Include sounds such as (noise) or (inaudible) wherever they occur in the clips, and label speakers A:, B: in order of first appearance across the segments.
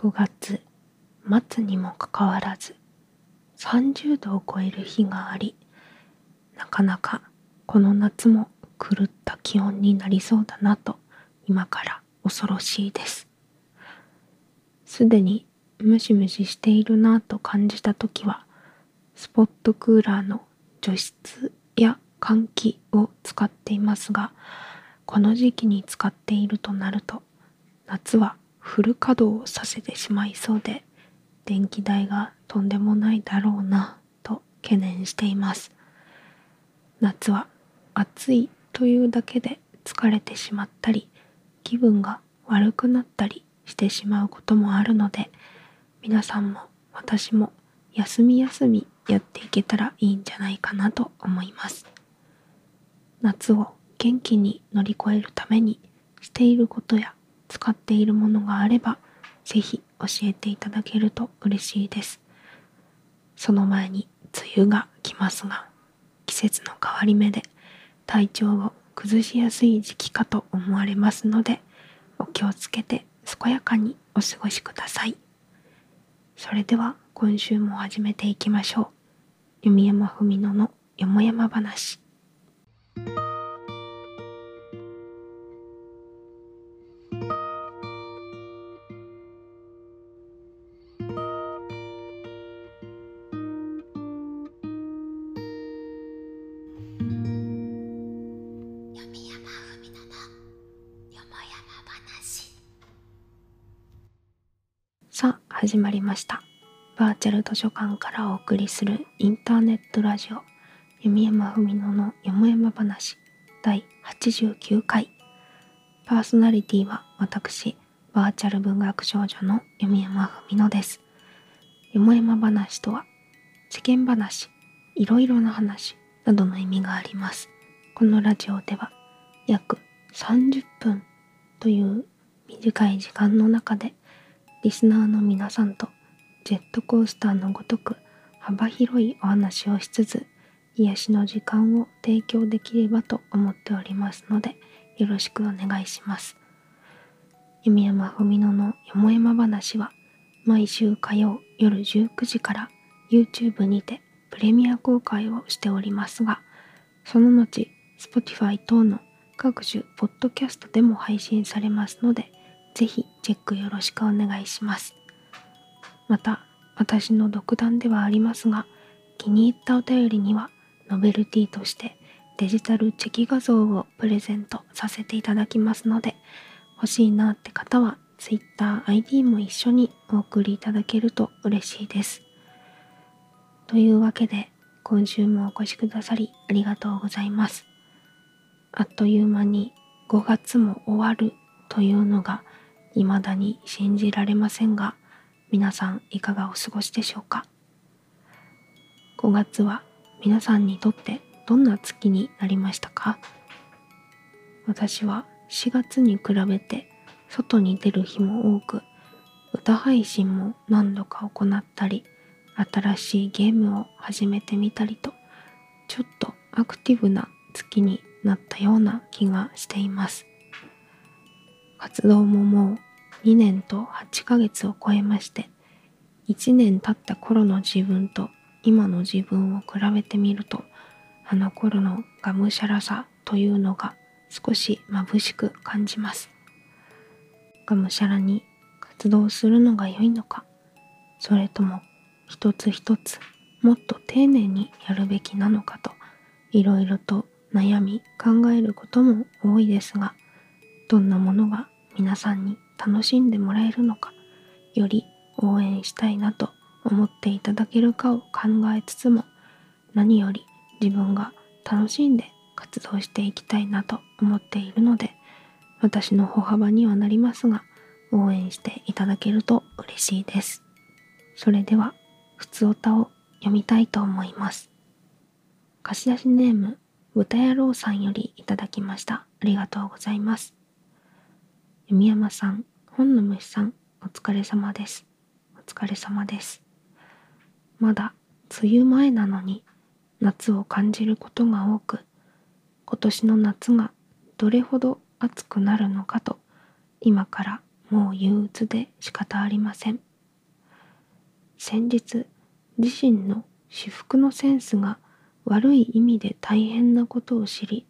A: 9月末にもかかわらず30度を超える日がありなかなかこの夏も狂った気温になりそうだなと今から恐ろしいです。すでにムシムシしているなと感じた時はスポットクーラーの除湿や換気を使っていますがこの時期に使っているとなると夏はフル稼働させてしまいそうで電気代がとんでもないだろうなと懸念しています。夏は暑いというだけで疲れてしまったり気分が悪くなったりしてしまうこともあるので皆さんも私も休み休みやっていけたらいいんじゃないかなと思います。夏を元気に乗り越えるためにしていることや使っているものがあればぜひ教えていただけると嬉しいです。その前に梅雨が来ますが季節の変わり目で体調を崩しやすい時期かと思われますのでお気をつけて健やかにお過ごしください。それでは今週も始めていきましょう。弓山文乃のよもやま話。始まりました。バーチャル図書館からお送りするインターネットラジオ弓山文乃のよもやま話第89回。パーソナリティは私バーチャル文学少女の弓山文乃です。よもやま話とは世間話いろいろな話などの意味があります。このラジオでは約30分という短い時間の中でリスナーの皆さんとジェットコースターのごとく幅広いお話をしつつ癒しの時間を提供できればと思っておりますのでよろしくお願いします。弓山文乃のよもやま話は毎週火曜夜19時から YouTube にてプレミア公開をしておりますがその後 Spotify 等の各種ポッドキャストでも配信されますのでぜひチェックよろしくお願いします。また、私の独断ではありますが、気に入ったお便りには、ノベルティとしてデジタルチェキ画像をプレゼントさせていただきますので、欲しいなって方は Twitter ID も一緒にお送りいただけると嬉しいです。というわけで、今週もお越しくださりありがとうございます。あっという間に5月も終わるというのが未だに信じられませんが皆さんいかがお過ごしでしょうか？5月は皆さんにとってどんな月になりましたか？私は4月に比べて外に出る日も多く歌配信も何度か行ったり新しいゲームを始めてみたりとちょっとアクティブな月になったような気がしています。活動ももう2年と8ヶ月を超えまして1年経った頃の自分と今の自分を比べてみるとあの頃のがむしゃらさというのが少し眩しく感じます。がむしゃらに活動するのが良いのかそれとも一つ一つもっと丁寧にやるべきなのかといろいろと悩み考えることも多いですがどんなものが皆さんに楽しんでもらえるのかより応援したいなと思っていただけるかを考えつつも何より自分が楽しんで活動していきたいなと思っているので私の歩幅にはなりますが応援していただけると嬉しいです。それではふつおたを読みたいと思います。貸し出しネーム豚野郎さんよりいただきました。ありがとうございます。弓山さん、本の虫さん、お疲れ様です。お疲れ様です。まだ梅雨前なのに夏を感じることが多く、今年の夏がどれほど暑くなるのかと今からもう憂鬱で仕方ありません先日自身の私服のセンスが悪い意味で大変なことを知り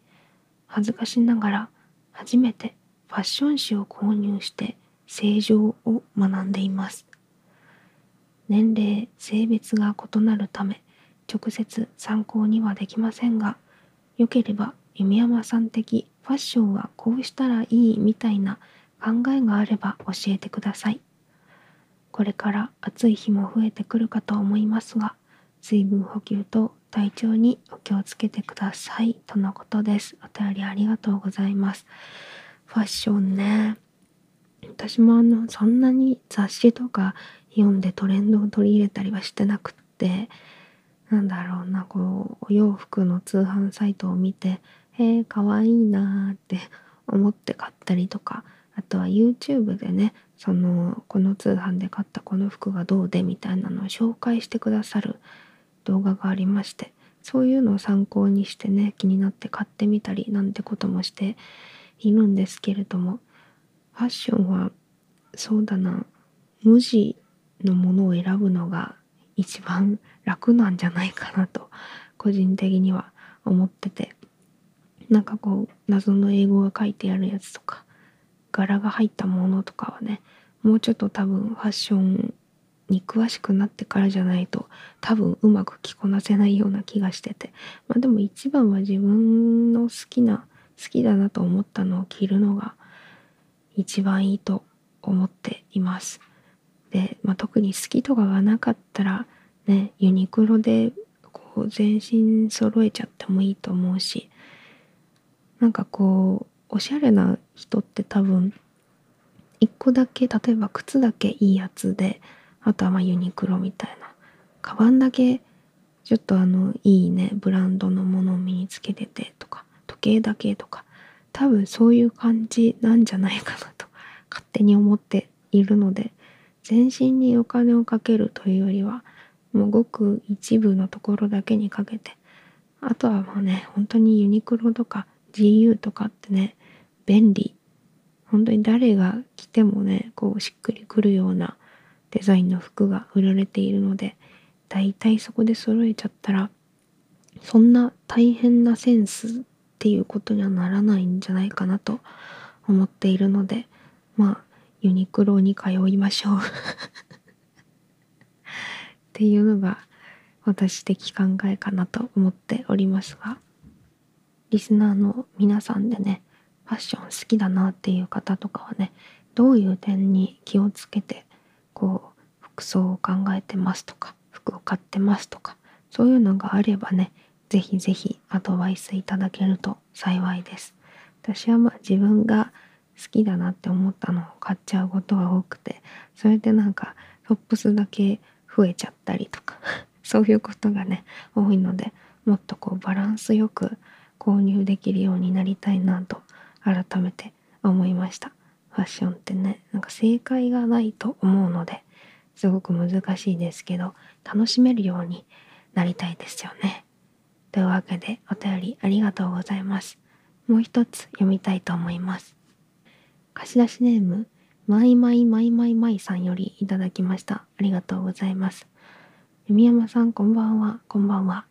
A: 恥ずかしながら初めてファッション誌を購入して正常を学んでいます。年齢性別が異なるため直接参考にはできませんがよければ弓山さん的ファッションはこうしたらいいみたいな考えがあれば教えてください。これから暑い日も増えてくるかと思いますが水分補給と体調にお気をつけてください。とのことです。お便りありがとうございます。ファッションね。私もあのそんなに雑誌とか読んでトレンドを取り入れたりはしてなくってなんだろうなこうお洋服の通販サイトを見てへえかわいいなって (laughs) 思って買ったりとかあとは YouTube でねそのこの通販で買ったこの服がどうでみたいなのを紹介してくださる動画がありましてそういうのを参考にしてね気になって買ってみたりなんてこともしているんですけれどもファッションはそうだな。無地のものを選ぶのが一番楽なんじゃないかなと個人的には思ってて。なんかこう謎の英語が書いてあるやつとか柄が入ったものとかはねもうちょっと多分ファッションに詳しくなってからじゃないと多分うまく着こなせないような気がしてて。まあでも一番は自分の好きな好きだなと思ったのを着るのが一番いいと思っています。で、まあ、特に好きとかがなかったらねユニクロでこう全身揃えちゃってもいいと思うしなんかこうおしゃれな人って多分一個だけ例えば靴だけいいやつであとはまあユニクロみたいなカバンだけちょっとあのいいねブランドのものを身につけててとか時計だけとか多分そういう感じなんじゃないかなと勝手に思っているので全身にお金をかけるというよりはもうごく一部のところだけにかけてあとはまあね本当にユニクロとか GU とかってね便利。本当に誰が着てもねこうしっくりくるようなデザインの服が売られているのでだいたいそこで揃えちゃったらそんな大変なセンスっていうことにはならないんじゃないかなと思っているのでまあユニクロに通いましょう。(laughs) っていうのが私的考えかなと思っておりますがリスナーの皆さんでねファッション好きだなっていう方とかはねどういう点に気をつけてこう服装を考えてますとか服を買ってますとかそういうのがあればね是非是非アドバイスいただけると幸いです。私はまあ自分が好きだなって思ったのを買っちゃうことが多くてそれでなんかトップスだけ増えちゃったりとか (laughs) そういうことがね多いのでもっとこうバランスよく購入できるようになりたいなと改めて思いました。ファッションってねなんか正解がないと思うのですごく難しいですけど楽しめるようになりたいですよね。というわけでお便りありがとうございます。もう一つ読みたいと思います。貸し出しネームマイマイマイマイマイさんよりいただきました。ありがとうございます。読谷山さんこんばんは。こんばんは。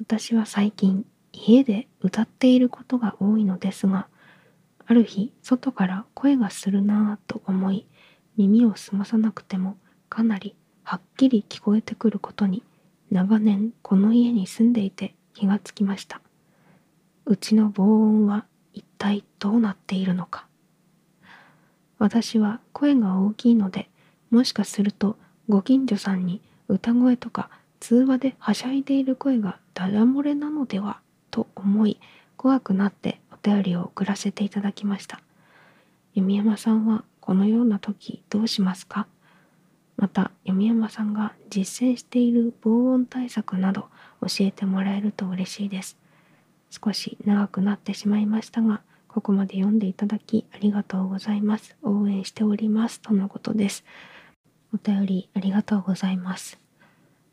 A: 私は最近家で歌っていることが多いのですがある日外から声がするなぁと思い耳を澄まさなくてもかなりはっきり聞こえてくることに長年この家に住んでいて気がつきました。うちの防音は一体どうなっているのか。私は声が大きいのでもしかするとご近所さんに歌声とか通話ではしゃいでいる声がダダ漏れなのではと思い怖くなってお便りを送らせていただきました。弓山さんはこのような時どうしますか？また弓山さんが実践している防音対策など教えてもらえると嬉しいです。少し長くなってしまいましたがここまで読んでいただきありがとうございます。応援しております。とのことです。お便りありがとうございます。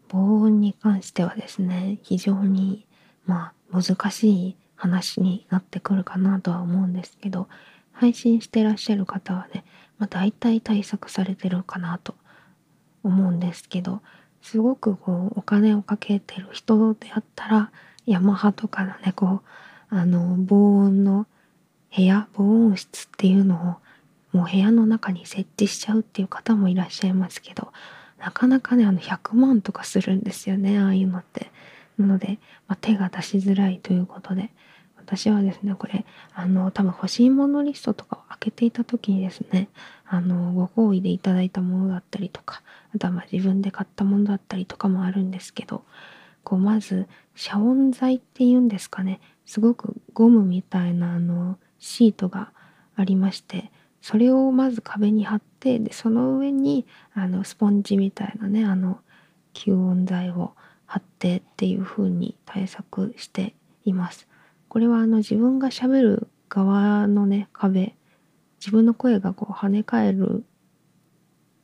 A: 防音に関してはですね非常にまあ難しい話になってくるかなとは思うんですけど配信してらっしゃる方はねまあ、大体対策されてるかなと思うんですけどすごくこうお金をかけてる人であったらヤマハとかのねこうあの防音の部屋防音室っていうのをもう部屋の中に設置しちゃうっていう方もいらっしゃいますけどなかなかねあの100万とかするんですよねああいうのって。なので、まあ、手が出しづらいということで私はですねこれあの多分欲しいものリストとかを開けていた時にですねあのご好意でいただいたものだったりとかあとはまあ自分で買ったものだったりとかもあるんですけどこうまず遮音材っていうんですかねすごくゴムみたいなあのシートがありましてそれをまず壁に貼ってでその上にあのスポンジみたいなねあの吸音材を貼ってっていう風に対策しています。これはあの自分がしゃべる側のね壁自分の声がこう跳ね返る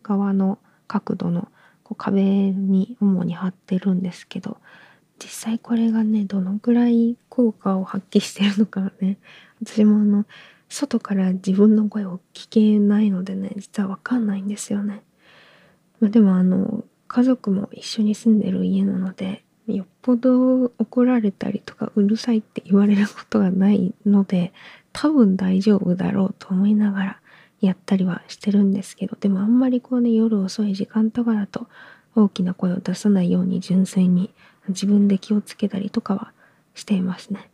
A: 側の角度のこう壁に主に貼ってるんですけど実際これがねどのくらい効果を発揮してるのかね私もあの外から自分の声を聞けないのでね実はわかんないんですよね。まあ、でもあの家族も一緒に住んでる家なのでよっぽど怒られたりとかうるさいって言われることがないので多分大丈夫だろうと思いながらやったりはしてるんですけどでもあんまりこうね夜遅い時間とかだと大きな声を出さないように純粋に自分で気をつけたりとかはしていますね。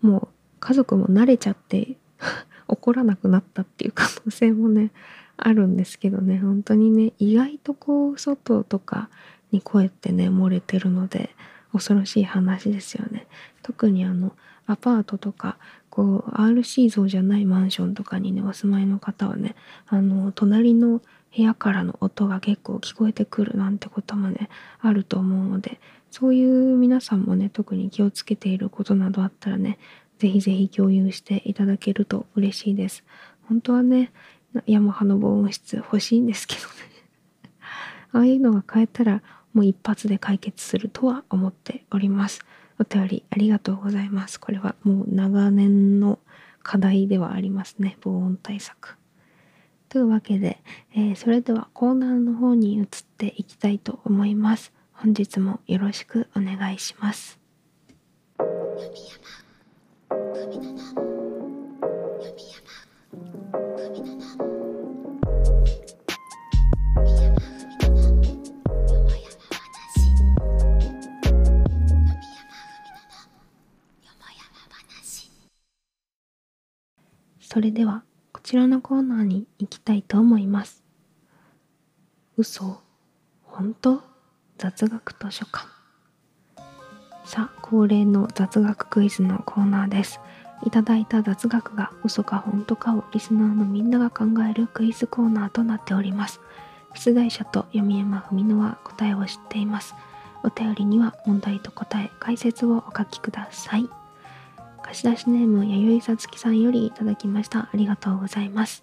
A: もう家族も慣れちゃって (laughs) 怒らなくなったっていう可能性もねあるんですけどね本当にね意外とこう外とかに声ってね漏れてるので恐ろしい話ですよね。特にあのアパートとかこう RC 像じゃないマンションとかにねお住まいの方はねあの隣の部屋からの音が結構聞こえてくるなんてこともねあると思うのでそういう皆さんもね特に気をつけていることなどあったらねぜひぜひ共有していただけると嬉しいです。本当はねヤマハの防音室欲しいんですけどね (laughs) ああいうのが買えたらもう一発で解決するとは思っております。お便りありがとうございます。これはもう長年の課題ではありますね。防音対策。というわけで、えー、それではコーナーの方に移っていきたいと思います。本日もよろしくお願いします。それではこちらのコーナーに行きたいと思います。嘘本当？雑学図書館さあ恒例の雑学クイズのコーナーです。いただいた雑学が嘘か本当かをリスナーのみんなが考えるクイズコーナーとなっております。出題者と読み山文乃は答えを知っています。お便りには問題と答え、解説をお書きください。貸し出しネーム弥生さつきさんよりいただきました。ありがとうございます。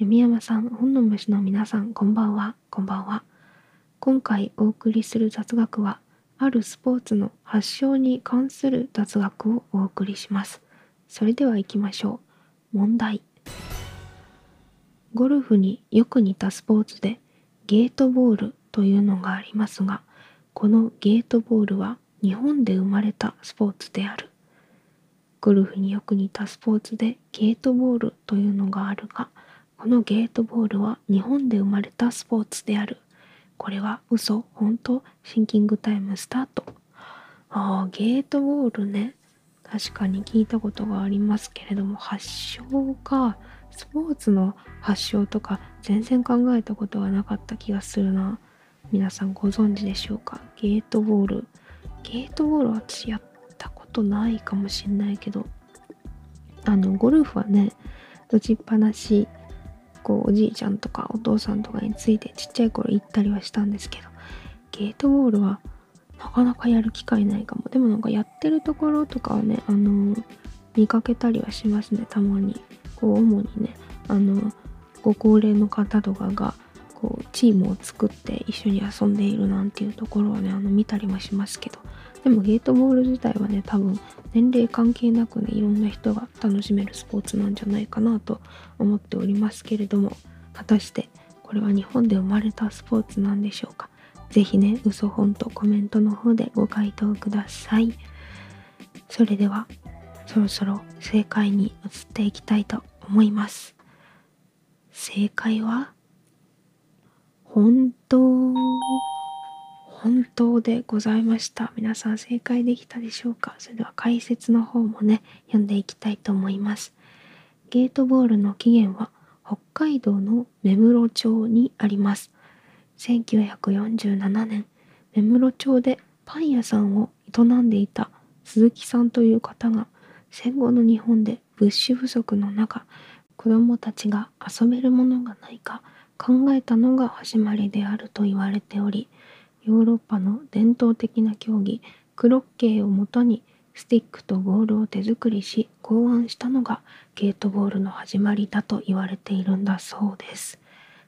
A: 読山さん、本の虫の皆さん、こんばんは。こんばんは。今回お送りする雑学は、あるスポーツの発祥に関する雑学をお送りします。それでは行きましょう。問題。ゴルフによく似たスポーツでゲートボールというのがありますが、このゲートボールは日本で生まれたスポーツである。ゴルフによく似たスポーツでゲートボールというのがあるが、このゲートボールは日本で生まれたスポーツである。これは嘘本当？シンキングタイムスタート。ああ、ゲートボールね。確かに聞いたことがありますけれども、発祥か、スポーツの発祥とか全然考えたことがなかった気がするな。皆さんご存知でしょうか？ゲートボール。ゲートボール私やっとないかもしんないけどあのゴルフはね打ちっぱなしこうおじいちゃんとかお父さんとかについてちっちゃい頃行ったりはしたんですけどゲートボールはなかなかやる機会ないかも。でもなんかやってるところとかはねあの見かけたりはしますねたまに。こう主にねあのご高齢の方とかがこうチームを作って一緒に遊んでいるなんていうところはねあの見たりもしますけど。でもゲートボール自体はね多分年齢関係なくねいろんな人が楽しめるスポーツなんじゃないかなと思っておりますけれども果たしてこれは日本で生まれたスポーツなんでしょうか？是非ね嘘本とコメントの方でご回答ください。それではそろそろ正解に移っていきたいと思います。正解は本当。本当でございました。皆さん正解できたでしょうか？それでは解説の方もね読んでいきたいと思います。ゲートボールの起源は北海道の目室町にあります。1947年目室町でパン屋さんを営んでいた鈴木さんという方が戦後の日本で物資不足の中子どもたちが遊べるものがないか考えたのが始まりであると言われておりヨーロッパの伝統的な競技クロッケーをもとにスティックとボールを手作りし考案したのがゲートボールの始まりだと言われているんだそうです。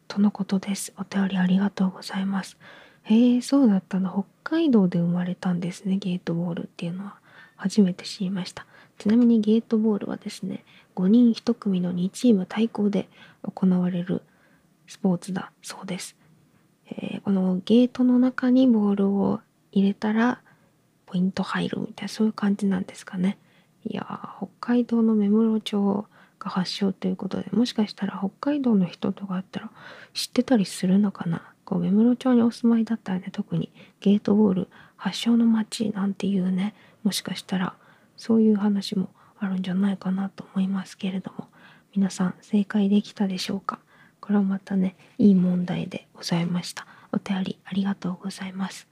A: とのことです。お便りありがとうございます。へえ、そうだったの。北海道で生まれたんですね、ゲートボールっていうのは。初めて知りました。ちなみにゲートボールはですね、5人1組の2チーム対抗で行われるスポーツだそうです。えー、このゲートの中にボールを入れたらポイント入るみたいなそういう感じなんですかね。いや北海道の目室町が発祥ということでもしかしたら北海道の人とかあったら知ってたりするのかなこう目室町にお住まいだったらね特にゲートボール発祥の町なんていうねもしかしたらそういう話もあるんじゃないかなと思いますけれども皆さん正解できたでしょうか？これはまたねいい問題でございました。お便りありがとうございます。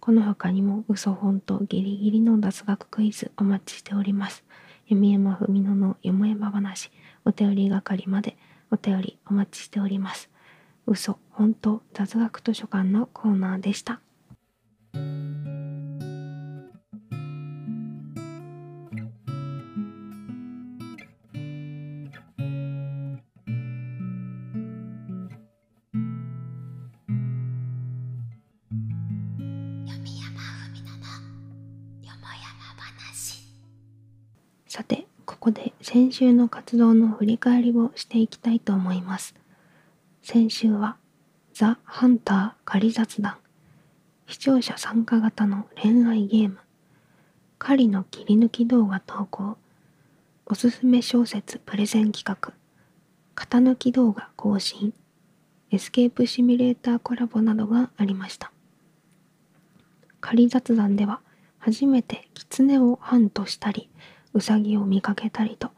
A: この他にも嘘本当ギリギリの雑学クイズお待ちしております。弓山文乃のよもやま話。お便り係までお便りお待ちしております。嘘本当雑学図書館のコーナーでした。先週の活動の振り返りをしていきたいと思います。先週は、ザ・ハンター仮雑談、視聴者参加型の恋愛ゲーム、狩りの切り抜き動画投稿、おすすめ小説プレゼン企画、型抜き動画更新、エスケープシミュレーターコラボなどがありました。仮雑談では、初めて狐をハントしたり、うさぎを見かけたりと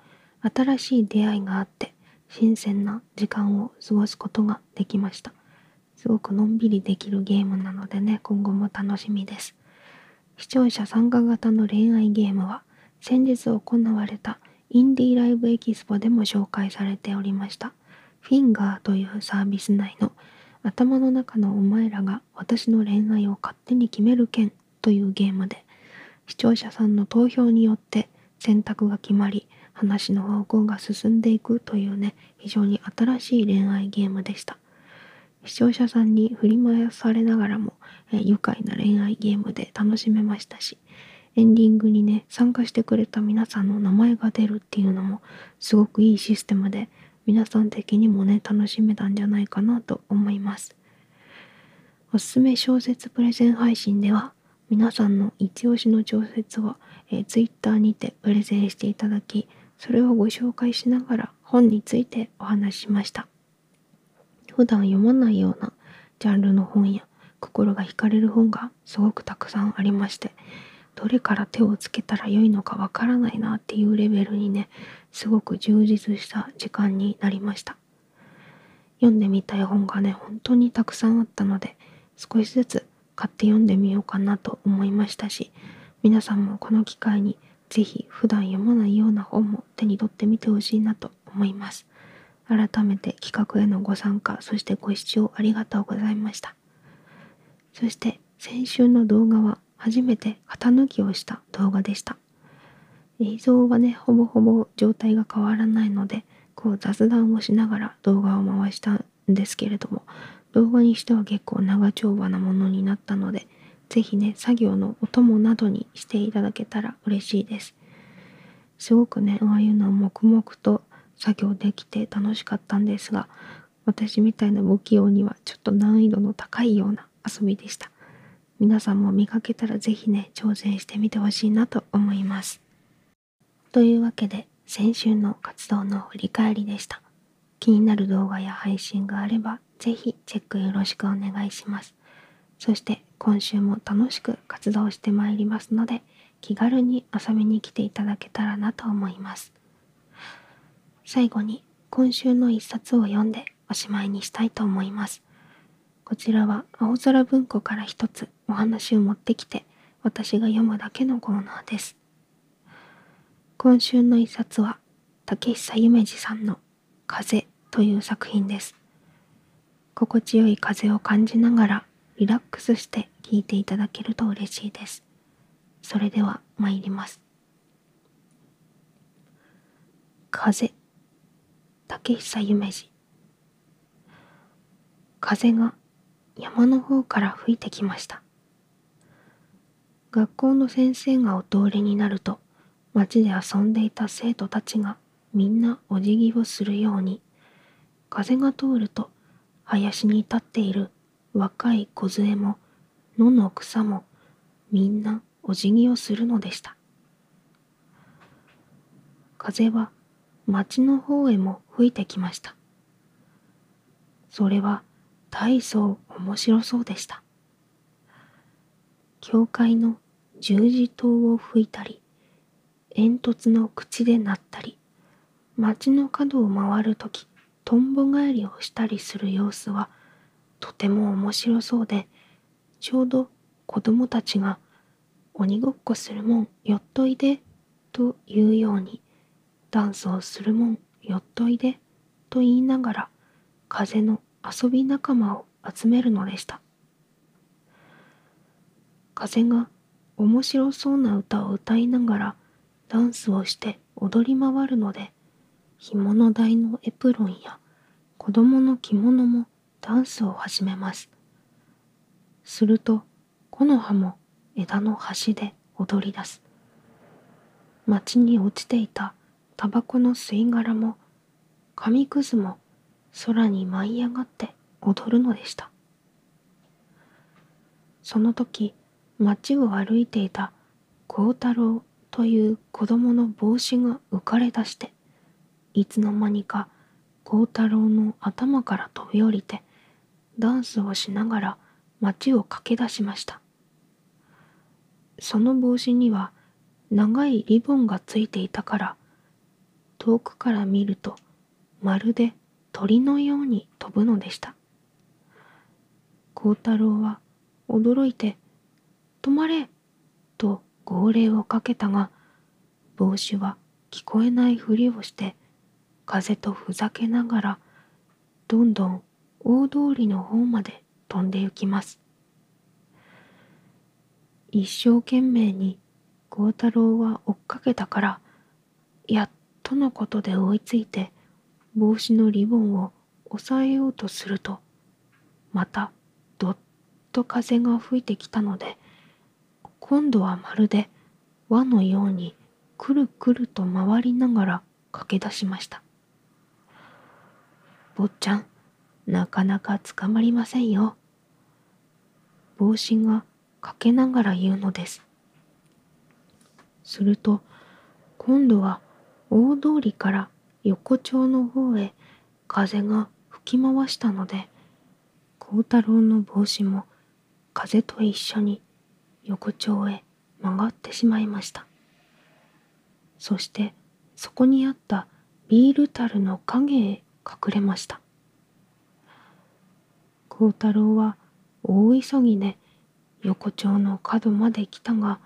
A: 新しい出会いがあって新鮮な時間を過ごすことができました。すごくのんびりできるゲームなのでね今後も楽しみです。視聴者参加型の恋愛ゲームは先日行われたインディーライブエキスポでも紹介されておりました。フィンガーというサービス内の頭の中のお前らが私の恋愛を勝手に決める件というゲームで視聴者さんの投票によって選択が決まり話の方向が進んでいくというね非常に新しい恋愛ゲームでした。視聴者さんに振り回されながらも、え愉快な恋愛ゲームで楽しめましたしエンディングにね参加してくれた皆さんの名前が出るっていうのもすごくいいシステムで皆さん的にもね楽しめたんじゃないかなと思います。おすすめ小説プレゼン配信では皆さんの一押しの小説をえー、Twitter にてプレゼンしていただき、それをご紹介しながら本についてお話ししました。普段読まないようなジャンルの本や心が惹かれる本がすごくたくさんありまして、どれから手をつけたらよいのかわからないなっていうレベルにね、すごく充実した時間になりました。読んでみたい本がね、本当にたくさんあったので、少しずつ買って読んでみようかなと思いましたし、皆さんもこの機会にぜひ普段読まないような本も手に取ってみてほしいなと思います。改めて企画へのご参加、そしてご視聴ありがとうございました。そして先週の動画は初めて型抜きをした動画でした。映像はね、ほぼほぼ状態が変わらないので、こう雑談をしながら動画を回したんですけれども、動画にしては結構長丁場なものになったので、ぜひね、作業のお供などにしていただけたら嬉しいです。すごくね、ああいうのを黙々と作業できて楽しかったんですが、私みたいな不器用にはちょっと難易度の高いような遊びでした。皆さんも見かけたらぜひね、挑戦してみてほしいなと思います。というわけで、先週の活動の振り返りでした。気になる動画や配信があれば、ぜひチェックよろしくお願いします。そして今週も楽しく活動してまいりますので、気軽に遊びに来ていただけたらなと思います。最後に今週の一冊を読んでおしまいにしたいと思います。こちらは青空文庫から一つお話を持ってきて私が読むだけのコーナーです。今週の一冊は竹久夢二さんの風という作品です。心地よい風を感じながらリラックスして聞いていただけると嬉しいです。それでは参ります。風竹久夢二風が山の方から吹いてきました。学校の先生がお通りになると町で遊んでいた生徒たちがみんなお辞儀をするように風が通ると林に立っている若い梢も野の草もみんなお辞儀をするのでした。風は町の方へも吹いてきました。それは大層面白そうでした。教会の十字塔を吹いたり、煙突の口で鳴ったり、町の角を回るとき、とんぼ返りをしたりする様子はとても面白そうでちょうど子供たちが鬼ごっこするもんよっといでというようにダンスをするもんよっといでと言いながら風の遊び仲間を集めるのでした。風が面白そうな歌を歌いながらダンスをして踊り回るので着物台のエプロンや子供の着物もダンスを始めます。すると木の葉も枝の端で踊り出す。町に落ちていたタバコの吸い殻も紙くずも空に舞い上がって踊るのでした。その時町を歩いていた孝太郎という子供の帽子が浮かれ出していつの間にか孝太郎の頭から飛び降りてダンスをしながら街を駆け出しましたその帽子には長いリボンがついていたから遠くから見るとまるで鳥のように飛ぶのでした孝太郎は驚いて「止まれ!」と号令をかけたが帽子は聞こえないふりをして風とふざけながらどんどん大通りの方まで飛んで行きます。一生懸命に孝太郎は追っかけたからやっとのことで追いついて帽子のリボンを押さえようとするとまたどっと風が吹いてきたので今度はまるで輪のようにくるくると回りながら駆け出しました。坊ちゃん、なかなか捕まりませんよ。帽子がかけながら言うのです。すると、今度は大通りから横丁の方へ風が吹き回したので、孝太郎の帽子も風と一緒に横丁へ曲がってしまいました。そしてそこにあったビール樽の影へ隠れました。孝太郎は大急ぎで横丁の角まで来たが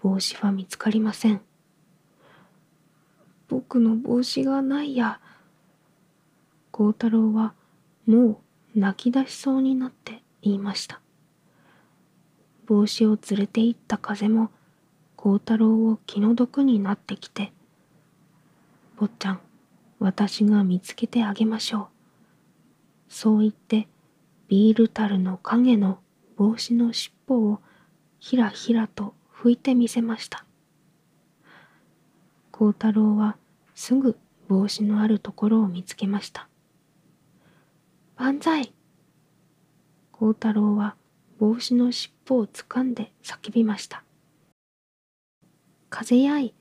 A: 帽子は見つかりません。僕の帽子がないや。孝太郎はもう泣き出しそうになって言いました。帽子を連れて行った風も孝太郎を気の毒になってきて「坊ちゃん私が見つけてあげましょう。そう言ってビール樽の影の帽子の尻尾をひらひらと吹いてみせました。孝太郎はすぐ帽子のあるところを見つけました。万歳！孝太郎は帽子の尻尾をつかんで叫びました。風やい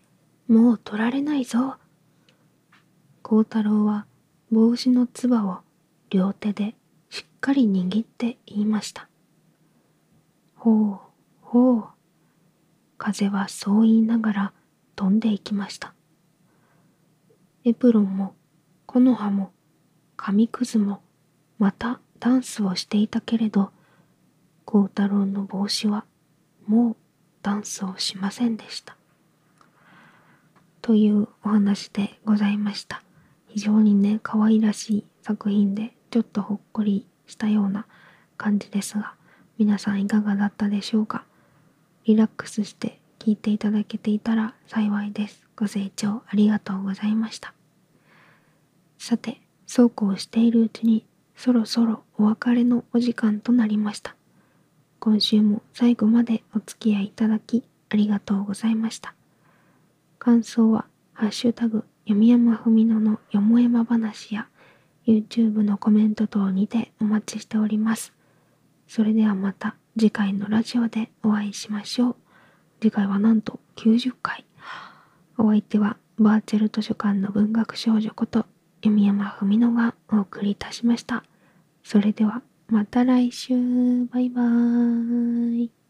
A: もう取られないぞ。孝太郎は帽子のつばを両手でしっかり握って言いました。ほうほう。風はそう言いながら飛んでいきました。エプロンも木の葉も紙くずもまたダンスをしていたけれど孝太郎の帽子はもうダンスをしませんでした。というお話でございました。非常にね可愛らしい作品でちょっとほっこりしたような感じですが皆さんいかがだったでしょうか？リラックスして聞いていただけていたら幸いです。ご清聴ありがとうございました。さてそうこうしているうちにそろそろお別れのお時間となりました。今週も最後までお付き合いいただきありがとうございました。感想はハッシュタグ読山文乃のよもやま話や YouTube のコメント等にてお待ちしておりますそれではまた次回のラジオでお会いしましょう。次回はなんと90回。お相手はバーチャル図書館の文学少女こと弓山文乃がお送りいたしました。それではまた来週。バイバーイ。